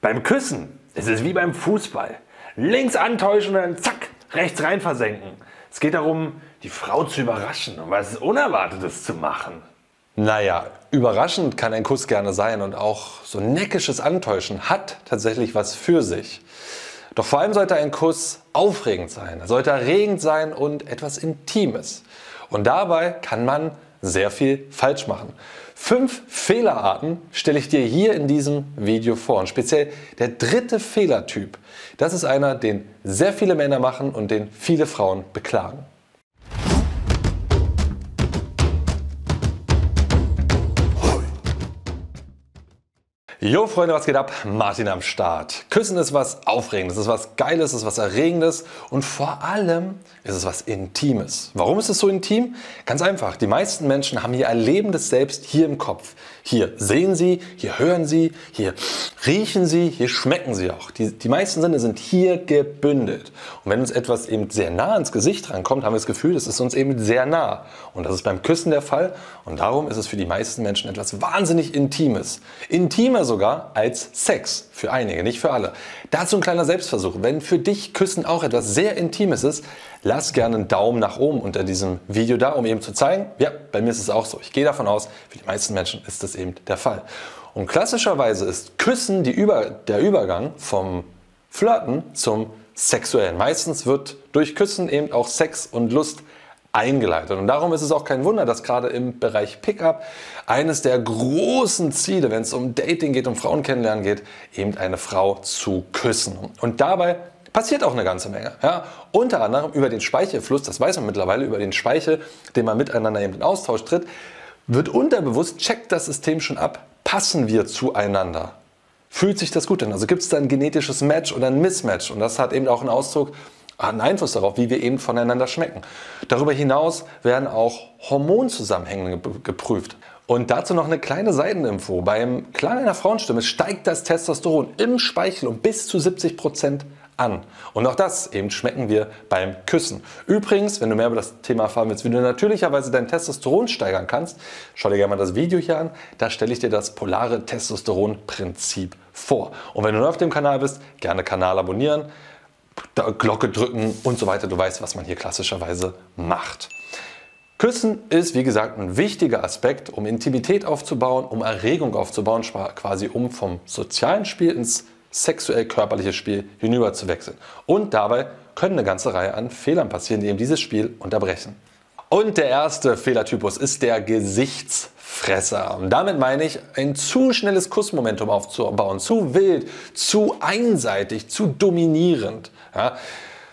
Beim Küssen ist es wie beim Fußball. Links antäuschen und dann zack, rechts rein versenken. Es geht darum, die Frau zu überraschen und was Unerwartetes zu machen. Naja, überraschend kann ein Kuss gerne sein und auch so neckisches Antäuschen hat tatsächlich was für sich. Doch vor allem sollte ein Kuss aufregend sein, sollte erregend sein und etwas Intimes. Und dabei kann man sehr viel falsch machen. Fünf Fehlerarten stelle ich dir hier in diesem Video vor. Und speziell der dritte Fehlertyp, das ist einer, den sehr viele Männer machen und den viele Frauen beklagen. Jo Freunde, was geht ab? Martin am Start. Küssen ist was Aufregendes, ist was Geiles, ist was Erregendes und vor allem ist es was Intimes. Warum ist es so intim? Ganz einfach, die meisten Menschen haben ihr Erlebendes selbst hier im Kopf. Hier sehen sie, hier hören sie, hier riechen sie, hier schmecken sie auch. Die, die meisten Sinne sind hier gebündelt. Und wenn uns etwas eben sehr nah ins Gesicht rankommt, haben wir das Gefühl, es ist uns eben sehr nah. Und das ist beim Küssen der Fall und darum ist es für die meisten Menschen etwas wahnsinnig Intimes. Intimer sogar als Sex. Für einige, nicht für alle. Dazu ein kleiner Selbstversuch. Wenn für dich Küssen auch etwas sehr Intimes ist, lass gerne einen Daumen nach oben unter diesem Video da, um eben zu zeigen, ja, bei mir ist es auch so. Ich gehe davon aus, für die meisten Menschen ist das eben der Fall. Und klassischerweise ist Küssen Über der Übergang vom Flirten zum Sexuellen. Meistens wird durch Küssen eben auch Sex und Lust eingeleitet. Und darum ist es auch kein Wunder, dass gerade im Bereich Pickup eines der großen Ziele, wenn es um Dating geht, um Frauen kennenlernen geht, eben eine Frau zu küssen. Und dabei passiert auch eine ganze Menge. Ja? Unter anderem über den Speichelfluss, das weiß man mittlerweile, über den Speichel, den man miteinander eben in Austausch tritt, wird unterbewusst, checkt das System schon ab, passen wir zueinander. Fühlt sich das gut an? Also gibt es da ein genetisches Match oder ein Mismatch? Und das hat eben auch einen Ausdruck einen Einfluss darauf, wie wir eben voneinander schmecken. Darüber hinaus werden auch Hormonzusammenhänge geprüft. Und dazu noch eine kleine Seiteninfo. Beim Klang einer Frauenstimme steigt das Testosteron im Speichel um bis zu 70 Prozent an. Und auch das eben schmecken wir beim Küssen. Übrigens, wenn du mehr über das Thema erfahren willst, wie du natürlicherweise dein Testosteron steigern kannst, schau dir gerne mal das Video hier an. Da stelle ich dir das polare Testosteron-Prinzip vor. Und wenn du neu auf dem Kanal bist, gerne Kanal abonnieren. Glocke drücken und so weiter. Du weißt, was man hier klassischerweise macht. Küssen ist, wie gesagt, ein wichtiger Aspekt, um Intimität aufzubauen, um Erregung aufzubauen, quasi um vom sozialen Spiel ins sexuell-körperliche Spiel hinüber zu wechseln. Und dabei können eine ganze Reihe an Fehlern passieren, die eben dieses Spiel unterbrechen. Und der erste Fehlertypus ist der Gesichts Fresser. Und damit meine ich, ein zu schnelles Kussmomentum aufzubauen, zu wild, zu einseitig, zu dominierend. Ja.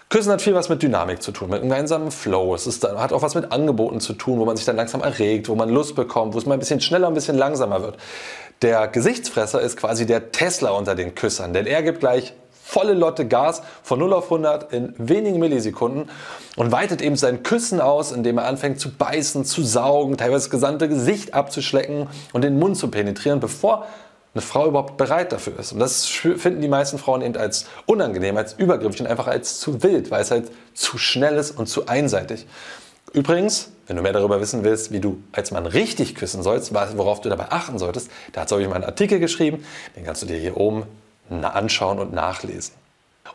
Küssen hat viel was mit Dynamik zu tun, mit einem gemeinsamen Flow. Es ist, hat auch was mit Angeboten zu tun, wo man sich dann langsam erregt, wo man Lust bekommt, wo es mal ein bisschen schneller, ein bisschen langsamer wird. Der Gesichtsfresser ist quasi der Tesla unter den Küssern, denn er gibt gleich volle Lotte Gas von 0 auf 100 in wenigen Millisekunden und weitet eben sein Küssen aus, indem er anfängt zu beißen, zu saugen, teilweise das gesamte Gesicht abzuschlecken und den Mund zu penetrieren, bevor eine Frau überhaupt bereit dafür ist. Und das finden die meisten Frauen eben als unangenehm, als übergriffig und einfach als zu wild, weil es halt zu schnell ist und zu einseitig. Übrigens, wenn du mehr darüber wissen willst, wie du als Mann richtig küssen sollst, worauf du dabei achten solltest, dazu habe ich einen Artikel geschrieben, den kannst du dir hier oben anschauen und nachlesen.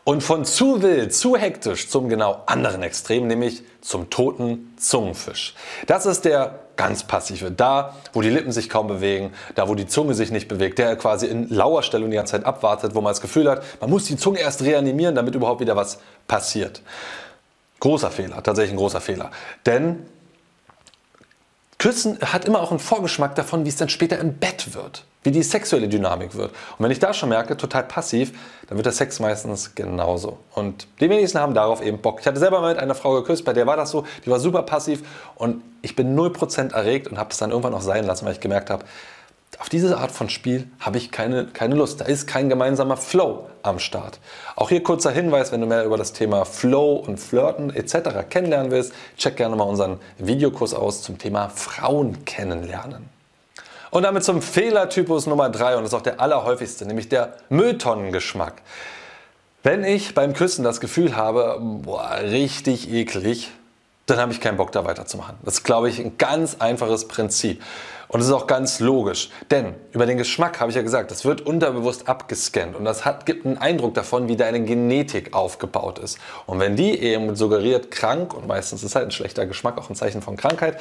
Und von zu wild, zu hektisch zum genau anderen Extrem, nämlich zum toten Zungenfisch. Das ist der ganz passive. Da, wo die Lippen sich kaum bewegen, da, wo die Zunge sich nicht bewegt, der quasi in Lauerstellung die ganze Zeit abwartet, wo man das Gefühl hat, man muss die Zunge erst reanimieren, damit überhaupt wieder was passiert. Großer Fehler, tatsächlich ein großer Fehler. Denn Küssen hat immer auch einen Vorgeschmack davon, wie es dann später im Bett wird, wie die sexuelle Dynamik wird. Und wenn ich da schon merke, total passiv, dann wird der Sex meistens genauso. Und die wenigsten haben darauf eben Bock. Ich hatte selber mal mit einer Frau geküsst, bei der war das so, die war super passiv und ich bin 0% erregt und habe es dann irgendwann auch sein lassen, weil ich gemerkt habe, auf diese Art von Spiel habe ich keine, keine Lust. Da ist kein gemeinsamer Flow am Start. Auch hier kurzer Hinweis, wenn du mehr über das Thema Flow und Flirten etc. kennenlernen willst, check gerne mal unseren Videokurs aus zum Thema Frauen kennenlernen. Und damit zum Fehlertypus Nummer 3 und das ist auch der allerhäufigste, nämlich der Mülltonnengeschmack. Wenn ich beim Küssen das Gefühl habe, boah, richtig eklig, dann habe ich keinen Bock da weiterzumachen. Das ist, glaube ich, ein ganz einfaches Prinzip. Und es ist auch ganz logisch, denn über den Geschmack habe ich ja gesagt, das wird unterbewusst abgescannt und das hat, gibt einen Eindruck davon, wie deine Genetik aufgebaut ist. Und wenn die eben suggeriert krank und meistens ist halt ein schlechter Geschmack auch ein Zeichen von Krankheit,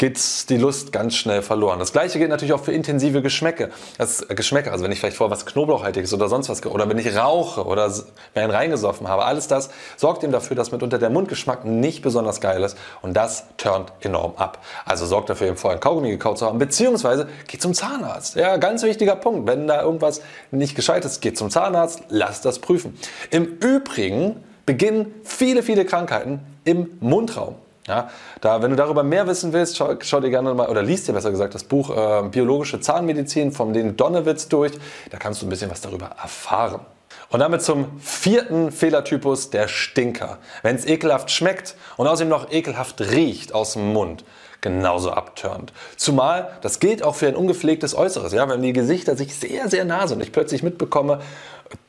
geht die Lust ganz schnell verloren. Das gleiche gilt natürlich auch für intensive Geschmäcke. Das, Geschmäcker, also wenn ich vielleicht vorher was Knoblauchhaltiges oder sonst was, oder wenn ich rauche oder mir einen reingesoffen habe, alles das sorgt eben dafür, dass mitunter der Mundgeschmack nicht besonders geil ist und das turnt enorm ab. Also sorgt dafür eben vorher Kaugummi gekaut zu haben, beziehungsweise geht zum Zahnarzt. Ja, ganz wichtiger Punkt. Wenn da irgendwas nicht gescheit ist, geht zum Zahnarzt, lasst das prüfen. Im Übrigen beginnen viele, viele Krankheiten im Mundraum. Ja, da, wenn du darüber mehr wissen willst, schau, schau dir gerne mal, oder liest dir besser gesagt das Buch äh, Biologische Zahnmedizin von den Donowitz durch. Da kannst du ein bisschen was darüber erfahren. Und damit zum vierten Fehlertypus, der Stinker. Wenn es ekelhaft schmeckt und außerdem noch ekelhaft riecht aus dem Mund, genauso abturnt. Zumal, das gilt auch für ein ungepflegtes Äußeres. Ja, wenn die Gesichter sich sehr, sehr nah sind und ich plötzlich mitbekomme,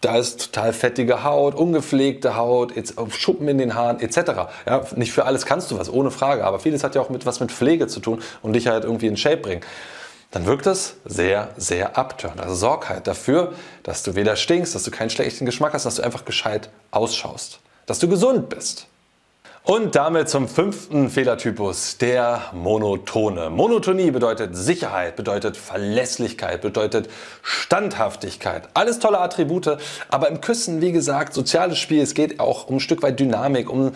da ist total fettige Haut, ungepflegte Haut, Schuppen in den Haaren etc. Ja, nicht für alles kannst du was, ohne Frage, aber vieles hat ja auch mit was mit Pflege zu tun und dich halt irgendwie in Shape bringen. Dann wirkt das sehr, sehr abtörend. Also sorg halt dafür, dass du weder stinkst, dass du keinen schlechten Geschmack hast, dass du einfach gescheit ausschaust, dass du gesund bist. Und damit zum fünften Fehlertypus, der Monotone. Monotonie bedeutet Sicherheit, bedeutet Verlässlichkeit, bedeutet Standhaftigkeit. Alles tolle Attribute, aber im Küssen, wie gesagt, soziales Spiel, es geht auch um ein Stück weit Dynamik, um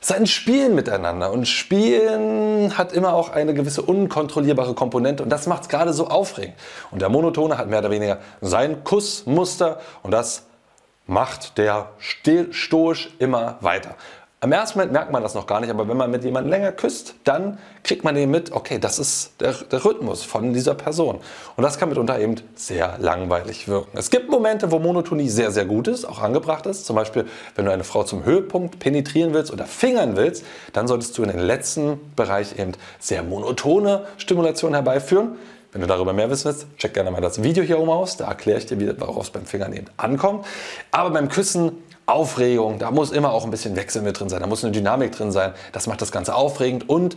sein Spielen miteinander. Und Spielen hat immer auch eine gewisse unkontrollierbare Komponente und das macht es gerade so aufregend. Und der Monotone hat mehr oder weniger sein Kussmuster und das macht der stoisch immer weiter. Am ersten Moment merkt man das noch gar nicht, aber wenn man mit jemandem länger küsst, dann kriegt man eben mit, okay, das ist der, der, Rhythmus von dieser Person. Und das kann mitunter eben sehr langweilig wirken. Es gibt Momente, wo Monotonie sehr, sehr gut ist, auch angebracht ist. Zum Beispiel, wenn du eine Frau zum Höhepunkt penetrieren willst oder fingern willst, dann solltest du in den letzten Bereich eben sehr monotone Stimulation herbeiführen. Wenn du darüber mehr wissen willst, check gerne mal das Video hier oben aus. Da erkläre ich dir, worauf es beim Fingern eben ankommt. Aber beim Küssen Aufregung, da muss immer auch ein bisschen Wechsel mit drin sein, da muss eine Dynamik drin sein. Das macht das Ganze aufregend und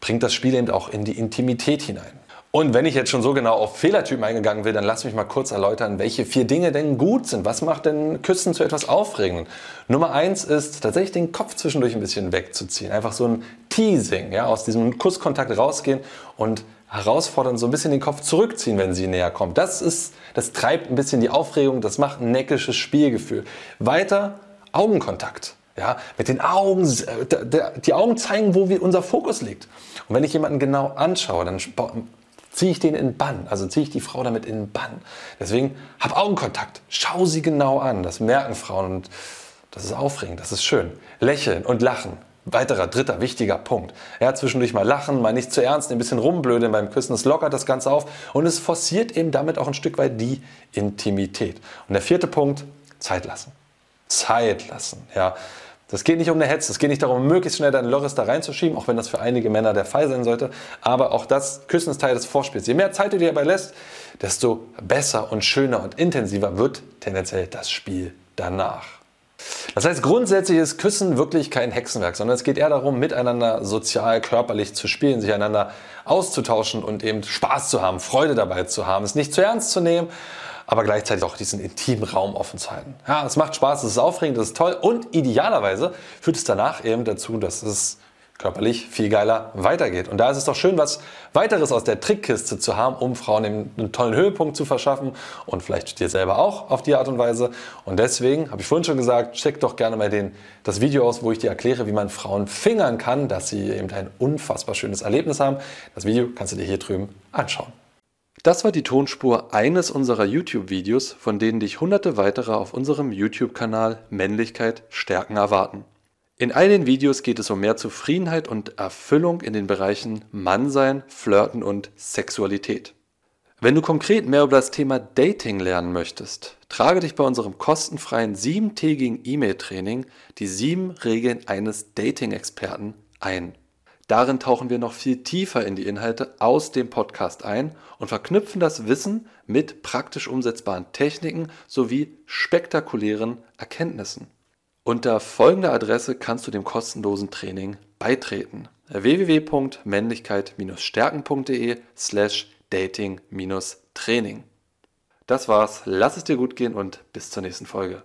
bringt das Spiel eben auch in die Intimität hinein. Und wenn ich jetzt schon so genau auf Fehlertypen eingegangen will, dann lass mich mal kurz erläutern, welche vier Dinge denn gut sind. Was macht denn Küssen zu etwas Aufregenden? Nummer eins ist tatsächlich den Kopf zwischendurch ein bisschen wegzuziehen. Einfach so ein Teasing, ja, aus diesem Kusskontakt rausgehen und herausfordern, so ein bisschen den Kopf zurückziehen, wenn sie näher kommt. Das ist, das treibt ein bisschen die Aufregung, das macht ein neckisches Spielgefühl. Weiter Augenkontakt. Ja, mit den Augen, äh, die Augen zeigen, wo unser Fokus liegt. Und wenn ich jemanden genau anschaue, dann ziehe ich den in Bann, also ziehe ich die Frau damit in Bann. Deswegen hab Augenkontakt, schau sie genau an, das merken Frauen und das ist aufregend, das ist schön. Lächeln und lachen, Weiterer, dritter, wichtiger Punkt. Ja, zwischendurch mal lachen, mal nicht zu ernst, ein bisschen rumblödeln beim Küssen. Es lockert das Ganze auf und es forciert eben damit auch ein Stück weit die Intimität. Und der vierte Punkt, Zeit lassen. Zeit lassen, ja. Das geht nicht um eine Hetze, es geht nicht darum, möglichst schnell deinen Loris da reinzuschieben, auch wenn das für einige Männer der Fall sein sollte. Aber auch das Küssen ist Teil des Vorspiels. Je mehr Zeit du dir dabei lässt, desto besser und schöner und intensiver wird tendenziell das Spiel danach. Das heißt, grundsätzlich ist Küssen wirklich kein Hexenwerk, sondern es geht eher darum, miteinander sozial, körperlich zu spielen, sich einander auszutauschen und eben Spaß zu haben, Freude dabei zu haben, es nicht zu ernst zu nehmen, aber gleichzeitig auch diesen intimen Raum offen zu halten. Ja, es macht Spaß, es ist aufregend, es ist toll und idealerweise führt es danach eben dazu, dass es körperlich viel geiler weitergeht. Und da ist es doch schön, was weiteres aus der Trickkiste zu haben, um Frauen einen tollen Höhepunkt zu verschaffen und vielleicht dir selber auch auf die Art und Weise. Und deswegen habe ich vorhin schon gesagt, check doch gerne mal den, das Video aus, wo ich dir erkläre, wie man Frauen fingern kann, dass sie eben ein unfassbar schönes Erlebnis haben. Das Video kannst du dir hier drüben anschauen. Das war die Tonspur eines unserer YouTube-Videos, von denen dich hunderte weitere auf unserem YouTube-Kanal Männlichkeit stärken erwarten. In all den Videos geht es um mehr Zufriedenheit und Erfüllung in den Bereichen Mannsein, Flirten und Sexualität. Wenn du konkret mehr über das Thema Dating lernen möchtest, trage dich bei unserem kostenfreien siebentägigen E-Mail-Training die sieben Regeln eines Dating-Experten ein. Darin tauchen wir noch viel tiefer in die Inhalte aus dem Podcast ein und verknüpfen das Wissen mit praktisch umsetzbaren Techniken sowie spektakulären Erkenntnissen. Unter folgender Adresse kannst du dem kostenlosen Training beitreten: www.männlichkeit-stärken.de slash dating-training. Das war's, lass es dir gut gehen und bis zur nächsten Folge.